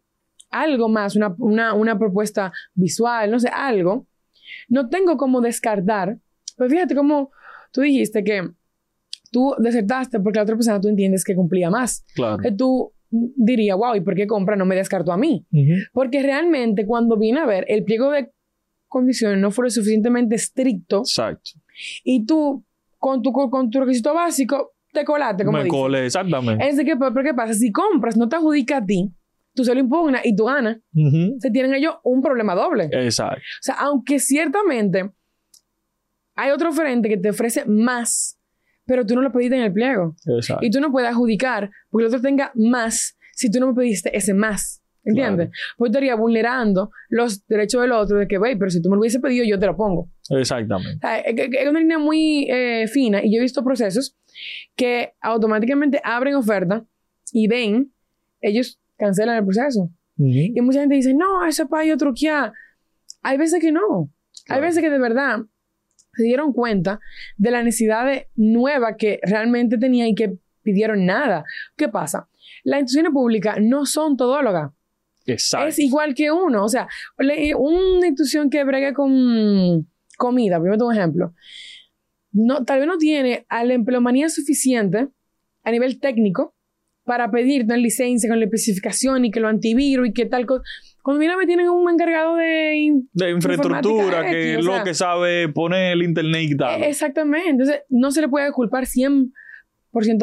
algo más, una, propuesta visual, no sé, algo, no tengo cómo descartar. Pues fíjate cómo tú dijiste que tú desertaste porque la otra persona tú entiendes que cumplía más. Claro. Que tú dirías, wow, ¿y por qué compra no me descartó a mí? Porque realmente cuando vine a ver, el pliego de condiciones no fue lo suficientemente estricto. Exacto. Y tú, con tu, con tu requisito básico, te colaste, como Me colé, exactamente. Es que, pero ¿qué pasa? Si compras, no te adjudica a ti, tú se lo impugnas y tú ganas. Se tienen ellos un problema doble. Exacto. O sea, aunque ciertamente hay otro frente que te ofrece más, pero tú no lo pediste en el pliego. Exacto. Y tú no puedes adjudicar porque el otro tenga más si tú no me pediste ese más. ¿Entiendes? Pues estaría vulnerando los derechos del otro de que, güey, pero si tú me lo hubiese pedido, yo te lo pongo. Exactamente. O sea, es, una línea muy eh, fina y yo he visto procesos que automáticamente abren oferta y ven, ellos cancelan el proceso. Ujú. Y mucha gente dice, no, eso es para yo truquear. Hay veces que no. Hay Claro. veces que de verdad se dieron cuenta de la necesidad de- nueva que realmente tenía y que pidieron nada. ¿Qué pasa? Las instituciones públicas no son todólogas. Exacto. Es igual que uno. O sea, una institución que bregue con comida, primero un ejemplo, no, tal vez no tiene a la empleomanía suficiente a nivel técnico para pedir una licencia con la especificación y que lo antivirus y que tal cosa. Cuando mira me tienen un encargado de... de infraestructura, que X, lo sea. que sabe poner el internet y tal. Eh, Exactamente. Entonces, no se le puede culpar 100%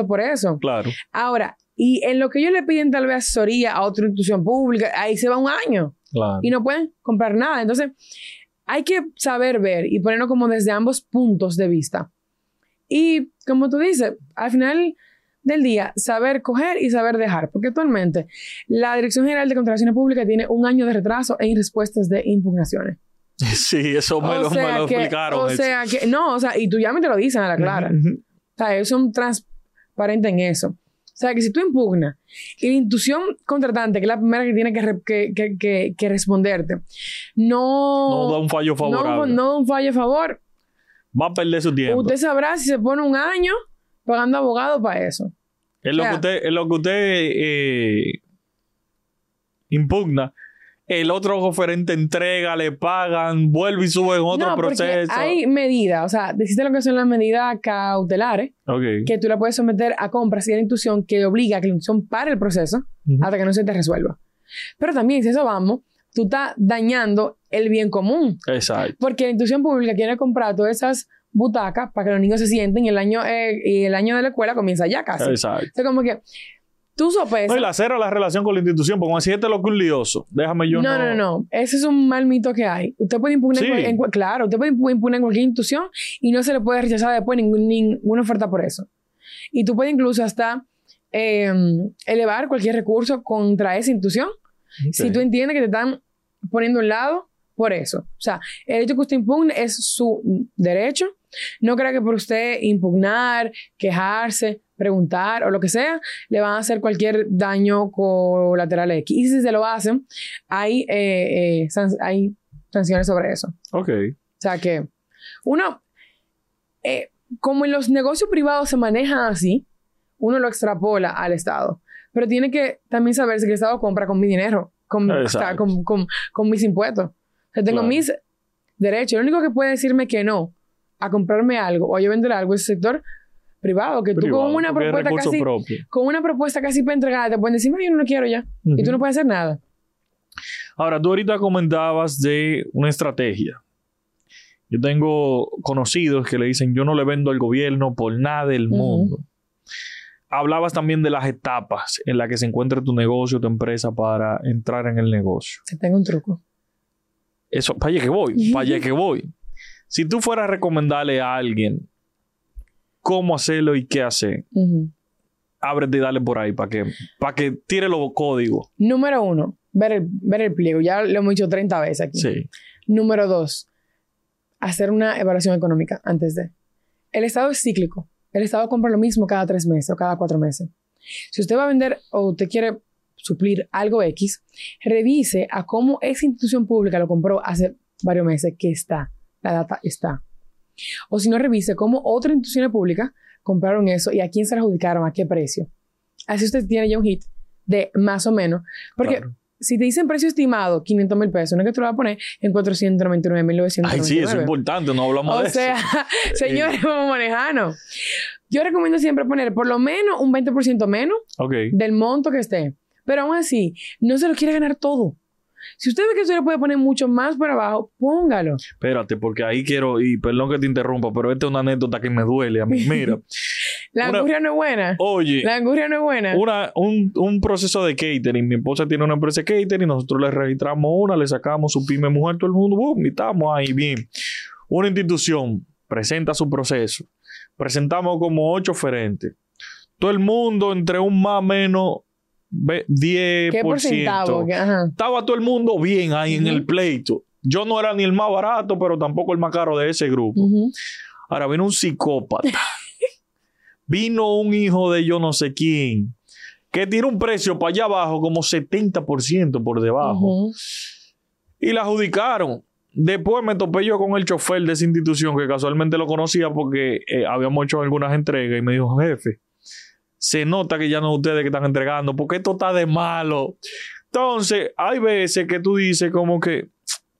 por eso. Claro. Ahora, y en lo que ellos le piden tal vez asesoría a otra institución pública, ahí se va un año. Claro. y no pueden comprar nada. Entonces, hay que saber ver y ponerlo como desde ambos puntos de vista. Y como tú dices, al final del día, saber coger y saber dejar, porque actualmente la Dirección General de Contrataciones Públicas tiene un año de retraso en respuestas de impugnaciones. Sí, eso me, lo, me lo explicaron. o sea que, no, o sea, y tú ya me te lo dicen a la clara. Ujú, ujú. O sea, ellos son transparentes en eso. O sea, que si tú impugnas y la institución contratante, que es la primera que tiene que, que, que, que, que responderte, no, No da un fallo no, favorable. no da un fallo a favor, Va a perder su tiempo. usted sabrá si se pone un año pagando abogado para eso. Es lo, O sea- que usted, es lo que usted eh, impugna. El otro oferente entrega, le pagan, vuelve y sube en otro no, proceso. hay medidas, o sea, existe lo que son las medidas cautelares, que tú la puedes someter a compras y a la institución que obliga a que la institución pare el proceso hasta que no se te resuelva. Pero también, si eso vamos, tú estás dañando el bien común. Exacto. Porque la institución pública quiere comprar todas esas butacas para que los niños se sienten y el año, eh, y el año de la escuela comienza ya casi. Exacto. Entonces, como que tú sopesas. No, y la cero la relación con la institución, porque como si este es lo que un lioso, déjame yo no, no. no, no. Ese es un mal mito que hay. Usted puede impugnar, Sí. en claro, usted puede impugnar en cualquier institución y no se le puede rechazar después ningún- ninguna oferta por eso. Y tú puedes incluso hasta eh, elevar cualquier recurso contra esa institución si tú entiendes que te están poniendo a un lado por eso. O sea, el hecho que usted impugne es su derecho. No crea que por usted impugnar, quejarse, preguntar o lo que sea, le van a hacer cualquier daño colateral X. Y si se lo hacen, hay, eh, eh, san- hay sanciones sobre eso. Ok. O sea que uno, eh, como en los negocios privados se manejan así, uno lo extrapola al Estado. Pero tiene que también saberse que el Estado compra con mi dinero, con, con, con- con mis impuestos. O sea, tengo Claro. mis derechos. Lo único que puede decirme que no a comprarme algo o a yo vender algo es el sector privado, que tú con una propuesta casi, propio. con una propuesta casi para entregar, te pueden decir, "No, yo no lo quiero ya. Y tú no puedes hacer nada. Ahora, tú ahorita comentabas de una estrategia. Yo tengo conocidos que le dicen, yo no le vendo al gobierno por nada del mundo. Hablabas también de las etapas en las que se encuentra tu negocio, tu empresa para entrar en el negocio. Te tengo un truco. Eso, para allá que voy, para allá que voy. Si tú fueras a recomendarle a alguien cómo hacerlo y qué hacer, Ujú. ábrete y dale por ahí para que, para que tire los códigos. Número uno, ver el, ver el pliego. Ya lo hemos dicho 30 veces aquí. Sí. Número dos, hacer una evaluación económica antes de. El Estado es cíclico. El Estado compra lo mismo cada tres meses o cada cuatro meses. Si usted va a vender o usted quiere suplir algo X, revise a cómo esa institución pública lo compró hace varios meses, que está. La data está. O si no, revise cómo otras instituciones públicas compraron eso y a quién se lo adjudicaron, a qué precio. Así usted tiene ya un hit de más o menos. Porque Claro. si te dicen precio estimado, 500 mil pesos, no es que tú lo vas a poner en 499.999. Ay, sí, eso es importante, no hablamos O de sea, eso. señores, vamos manejando. Yo recomiendo siempre poner por lo menos un 20% menos del monto que esté. Pero aún así, no se lo quiere ganar todo. Si usted ve que usted le puede poner mucho más por abajo, póngalo. Espérate, porque ahí quiero, y perdón que te interrumpa, pero esta es una anécdota que me duele a mí. Mira, La Una- angurria no es buena. oye, La angurria no es buena. una, un, un proceso de catering. Mi esposa tiene una empresa de catering, nosotros le registramos una, le sacamos su pyme mujer, todo el mundo, boom, y estamos ahí bien. Una institución presenta su proceso, presentamos como ocho oferentes. Todo el mundo entre un más o menos 10%. ¿Qué porcentaje? Ajá. Estaba todo el mundo bien ahí en el pleito. Yo no era ni el más barato, pero tampoco el más caro de ese grupo. Ahora vino un psicópata. vino un hijo de yo no sé quién. Que tiró un precio para allá abajo como 70% por debajo. Y la adjudicaron. Después me topé yo con el chofer de esa institución que casualmente lo conocía porque eh, habíamos hecho algunas entregas y me dijo, jefe, se nota que ya no es ustedes que están entregando porque esto está de malo. Entonces, hay veces que tú dices como que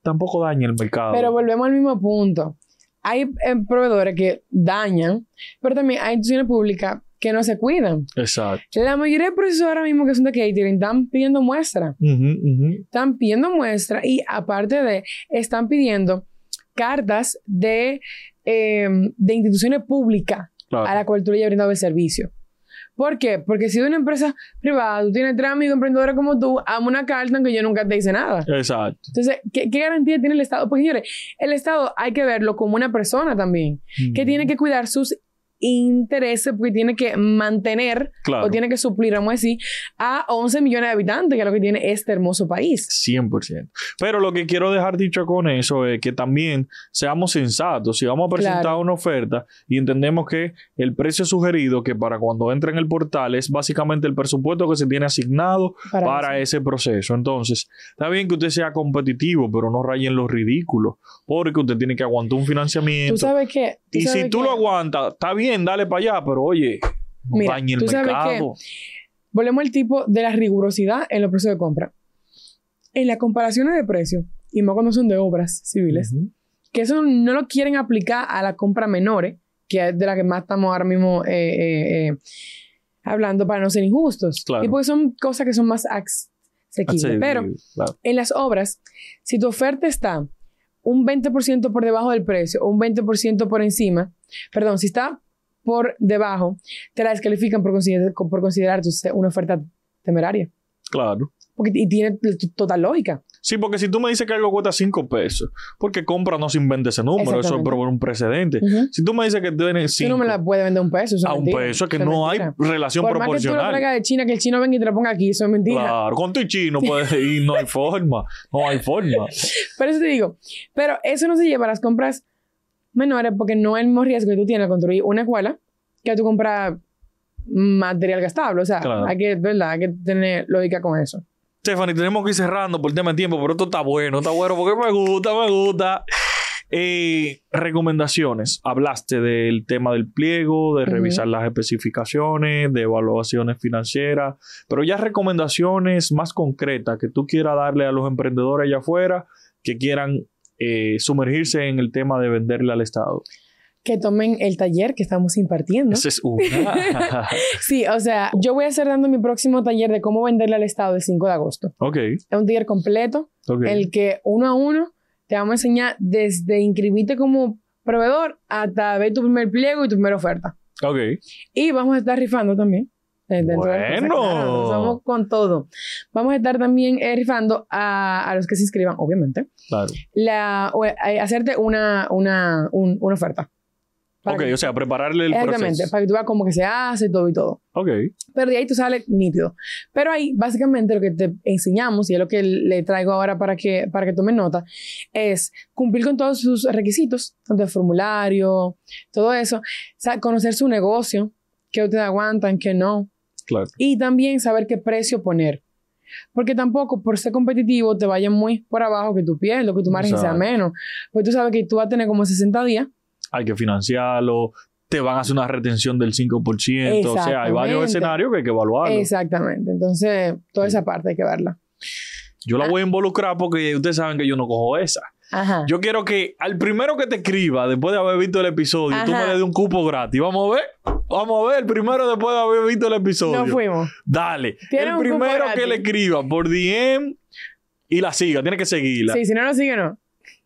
tampoco daña el mercado. Pero volvemos al mismo punto. Hay eh, proveedores que dañan, pero también hay instituciones públicas que no se cuidan. Exacto. La mayoría de procesos ahora mismo que son de catering están pidiendo muestra. Están pidiendo muestra y aparte de, están pidiendo cartas de, eh, de instituciones públicas Claro. a la cual tú le brindado el servicio. ¿Por qué? Porque si de una empresa privada, tú tienes tres amigos emprendedores como tú, amo una carta aunque yo nunca te hice nada. Exacto. Entonces, ¿qué, qué garantía tiene el Estado? Porque, señores, el Estado hay que verlo como una persona también, que tiene que cuidar sus intereses, porque tiene que mantener Claro. o tiene que suplir, vamos a decir, a 11 millones de habitantes, que es lo que tiene este hermoso país. 100%. Pero lo que quiero dejar dicho con eso es que también seamos sensatos. Si vamos a presentar Claro. una oferta y entendemos que el precio sugerido, que para cuando entre en el portal, es básicamente el presupuesto que se tiene asignado Para, ese proceso. Entonces, está bien que usted sea competitivo, pero no rayen los ridículos, porque usted tiene que aguantar un financiamiento. Tú sabes que... y si tú lo aguantas, está bien, dale para allá, pero oye, no Mira, dañe el tú sabes mercado. Volvemos al tipo de la rigurosidad en los precios de compra. En las comparaciones de precios, y más cuando son de obras civiles, que eso no lo quieren aplicar a la compra menores, que es de la que más estamos ahora mismo eh, eh, eh, hablando para no ser injustos. Claro. Y porque son cosas que son más asequibles. Pero claro. en las obras, si tu oferta está un 20% por debajo del precio o un 20% por encima, perdón, si está por debajo, te la descalifican por, consider- por considerar tu- una oferta temeraria. claro. Porque, y tiene total lógica. Sí, porque si tú me dices que algo cuesta 5 pesos, porque compra no se inventa ese número, eso es por un precedente. Ujú. Si tú me dices que tiene Tú 5 no me la puedes vender a un peso. eso es a un mentira. peso, es que Eso es no hay relación Por más que tú lo proporcional. traigas de China, que el chino venga y te lo ponga aquí, eso es mentira. Claro, con tu chino puede ir, no hay forma, no hay forma. Pero eso te digo. Pero eso no se lleva a las compras menores porque no es el mismo riesgo que tú tienes al construir una escuela que tú comprar material gastable. O sea, Claro. hay que, ¿verdad? Hay que tener lógica con eso. Stephanie, tenemos que ir cerrando por tema de tiempo, pero esto está bueno, está bueno porque me gusta, me gusta. Eh, recomendaciones. Hablaste del tema del pliego, de revisar las especificaciones, de evaluaciones financieras, pero ya recomendaciones más concretas que tú quieras darle a los emprendedores allá afuera que quieran eh, sumergirse en el tema de venderle al Estado. Que tomen el taller que estamos impartiendo. Esa es una. Sí, o sea, yo voy a estar dando mi próximo taller de cómo venderle al Estado el 5 de agosto. ok, Es un taller completo, ok. el que uno a uno te vamos a enseñar desde inscribirte como proveedor hasta ver tu primer pliego y tu primera oferta. ok. Y vamos a estar rifando también. Eh, dentro de cosas, Bueno. claro, nosotros Vamos con todo. Vamos a estar también eh, rifando a, a los que se inscriban, obviamente, Claro. la, o, eh, hacerte una, una, un- una oferta. Ok, que- o sea, prepararle el Exactamente, proceso. para que tú veas cómo que se hace todo y todo. Ok, Pero de ahí tú sales nítido. Pero ahí, básicamente, lo que te enseñamos, y es lo que le traigo ahora para que, para que tomen nota, es cumplir con todos sus requisitos, tanto el formulario, todo eso, conocer su negocio, qué ustedes aguantan, qué no, claro. y también saber qué precio poner. Porque tampoco por ser competitivo te vayas muy por abajo que tú pierdas, que tu margen sea menos. Porque tú sabes que tú vas a tener como 60 días. hay que financiarlo, te van a hacer una retención del 5%, o sea, hay varios escenarios que hay que evaluarlo. Exactamente. Entonces, toda esa parte hay que verla. Yo la voy a involucrar porque ustedes saben que yo no cojo esa. Ajá. Yo quiero que al primero que te escriba, después de haber visto el episodio, tú me le des un cupo gratis. Vamos a ver. Vamos a ver, el primero después de haber visto el episodio. Nos fuimos. Dale. El primero que le escriba por DM y la siga, tiene que seguirla. Sí, si no lo sigue, no.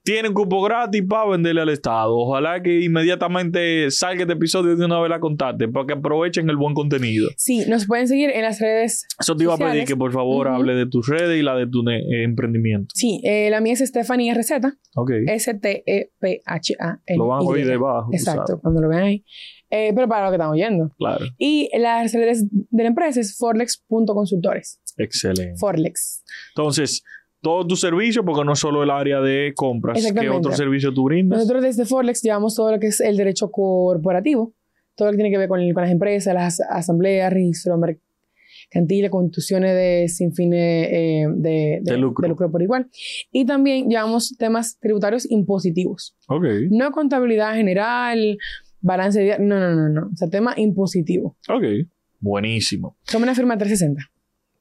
Tienen cupo gratis para venderle al Estado. Ojalá que inmediatamente salga este episodio de una vez la contacte para que aprovechen el buen contenido. Sí, nos pueden seguir en las redes. Eso te iba a pedir que por favor Ujú. hable de tus redes y la de tu eh, emprendimiento. Sí, eh, la mía es Stephanie RZ, Ok. S-T-E-P-H-A-N. Lo van a oír debajo. Exacto, cuando lo vean ahí. Eh, pero para lo que están oyendo. Claro. Y las redes de la empresa es forlex.consultores. Excelente. Forlex. Entonces, todo tu servicio, porque no es solo el área de compras, ¿qué otro servicio tú brindas? Nosotros desde Forlex llevamos todo lo que es el derecho corporativo, todo lo que tiene que ver con, el- con las empresas, las asambleas, registro mercantil, constituciones de sin fines eh, de, De lucro. por igual. Y también llevamos temas tributarios impositivos. Ok. No contabilidad general, balance de... No, no, no, no. O sea, tema impositivo. Ok. Buenísimo. Somos una firma 360.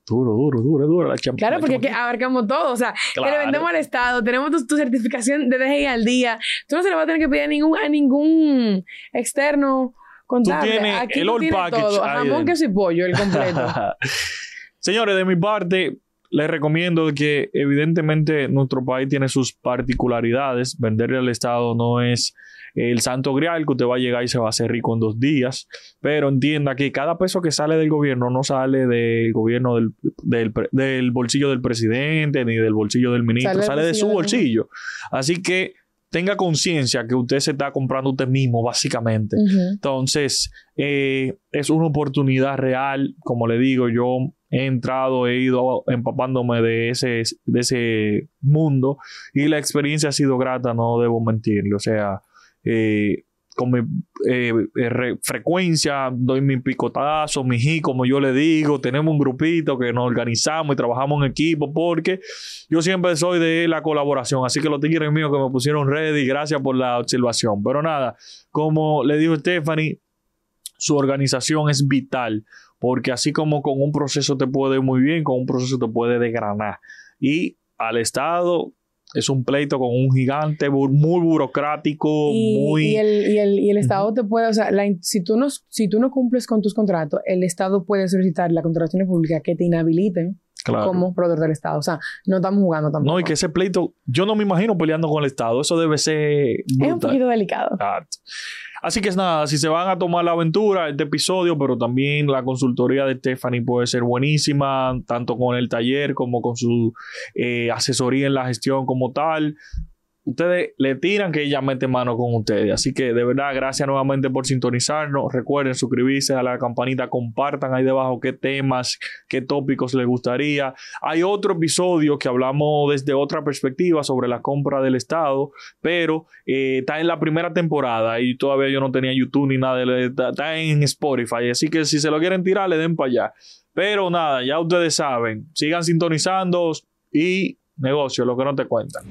Duro, duro, duro, duro. La champ- Claro, la porque abarcamos todo. O sea, que le vendemos al Estado, tenemos tu, tu certificación de DGI al día. Tú no se lo vas a tener que pedir a ningún, a ningún externo contable. tienes Aquí el tú all tienes package todo. Jamón, queso y pollo, el completo. Señores, de mi parte, les recomiendo que evidentemente nuestro país tiene sus particularidades. Venderle al Estado no es el santo grial que usted va a llegar y se va a hacer rico en dos días. Pero entienda que cada peso que sale del gobierno no sale del gobierno del, del, bolsillo del presidente ni del bolsillo del ministro, Sale de su bolsillo. Así que tenga conciencia que usted se está comprando usted mismo, básicamente. Entonces, eh, es una oportunidad real. Como le digo, yo he entrado, he ido empapándome de ese, de ese mundo y la experiencia ha sido grata, no debo mentirle. O sea, eh, con mi eh, eh, re- frecuencia, doy mi picotazo, mi ji, como yo le digo, tenemos un grupito que nos organizamos y trabajamos en equipo porque yo siempre soy de la colaboración, así que los tigres míos que me pusieron ready, gracias por la observación. Pero nada, como le dijo Stephanie, su organización es vital, porque así como con un proceso te puede ir muy bien, con un proceso te puede desgranar. Y al Estado es un pleito con un gigante bu- muy burocrático, Y, muy... y el, y, el, y el Estado te puede, o sea, la si, tú no, si tú no cumples con tus contratos, el Estado puede solicitar la contratación pública que te inhabiliten claro. como proveedor del Estado. O sea, no estamos jugando tampoco. No, y que ese pleito, yo no me imagino peleando con el Estado, eso debe ser es un poquito delicado. Así que es nada, si se van a tomar la aventura, este episodio, pero también la consultoría de Stephanie puede ser buenísima, tanto con el taller como con su eh, asesoría en la gestión como tal. Ustedes le tiran que ella mete mano con ustedes. Así que de verdad, gracias nuevamente por sintonizarnos. Recuerden suscribirse a la campanita, compartan ahí debajo qué temas, qué tópicos les gustaría. Hay otro episodio que hablamos desde otra perspectiva sobre la compra del Estado, pero eh, está en la primera temporada y todavía yo no tenía YouTube ni nada, está en Spotify, así que si se lo quieren tirar, le den para allá. Pero nada, ya ustedes saben, sigan sintonizando y negocio, lo que no te cuentan.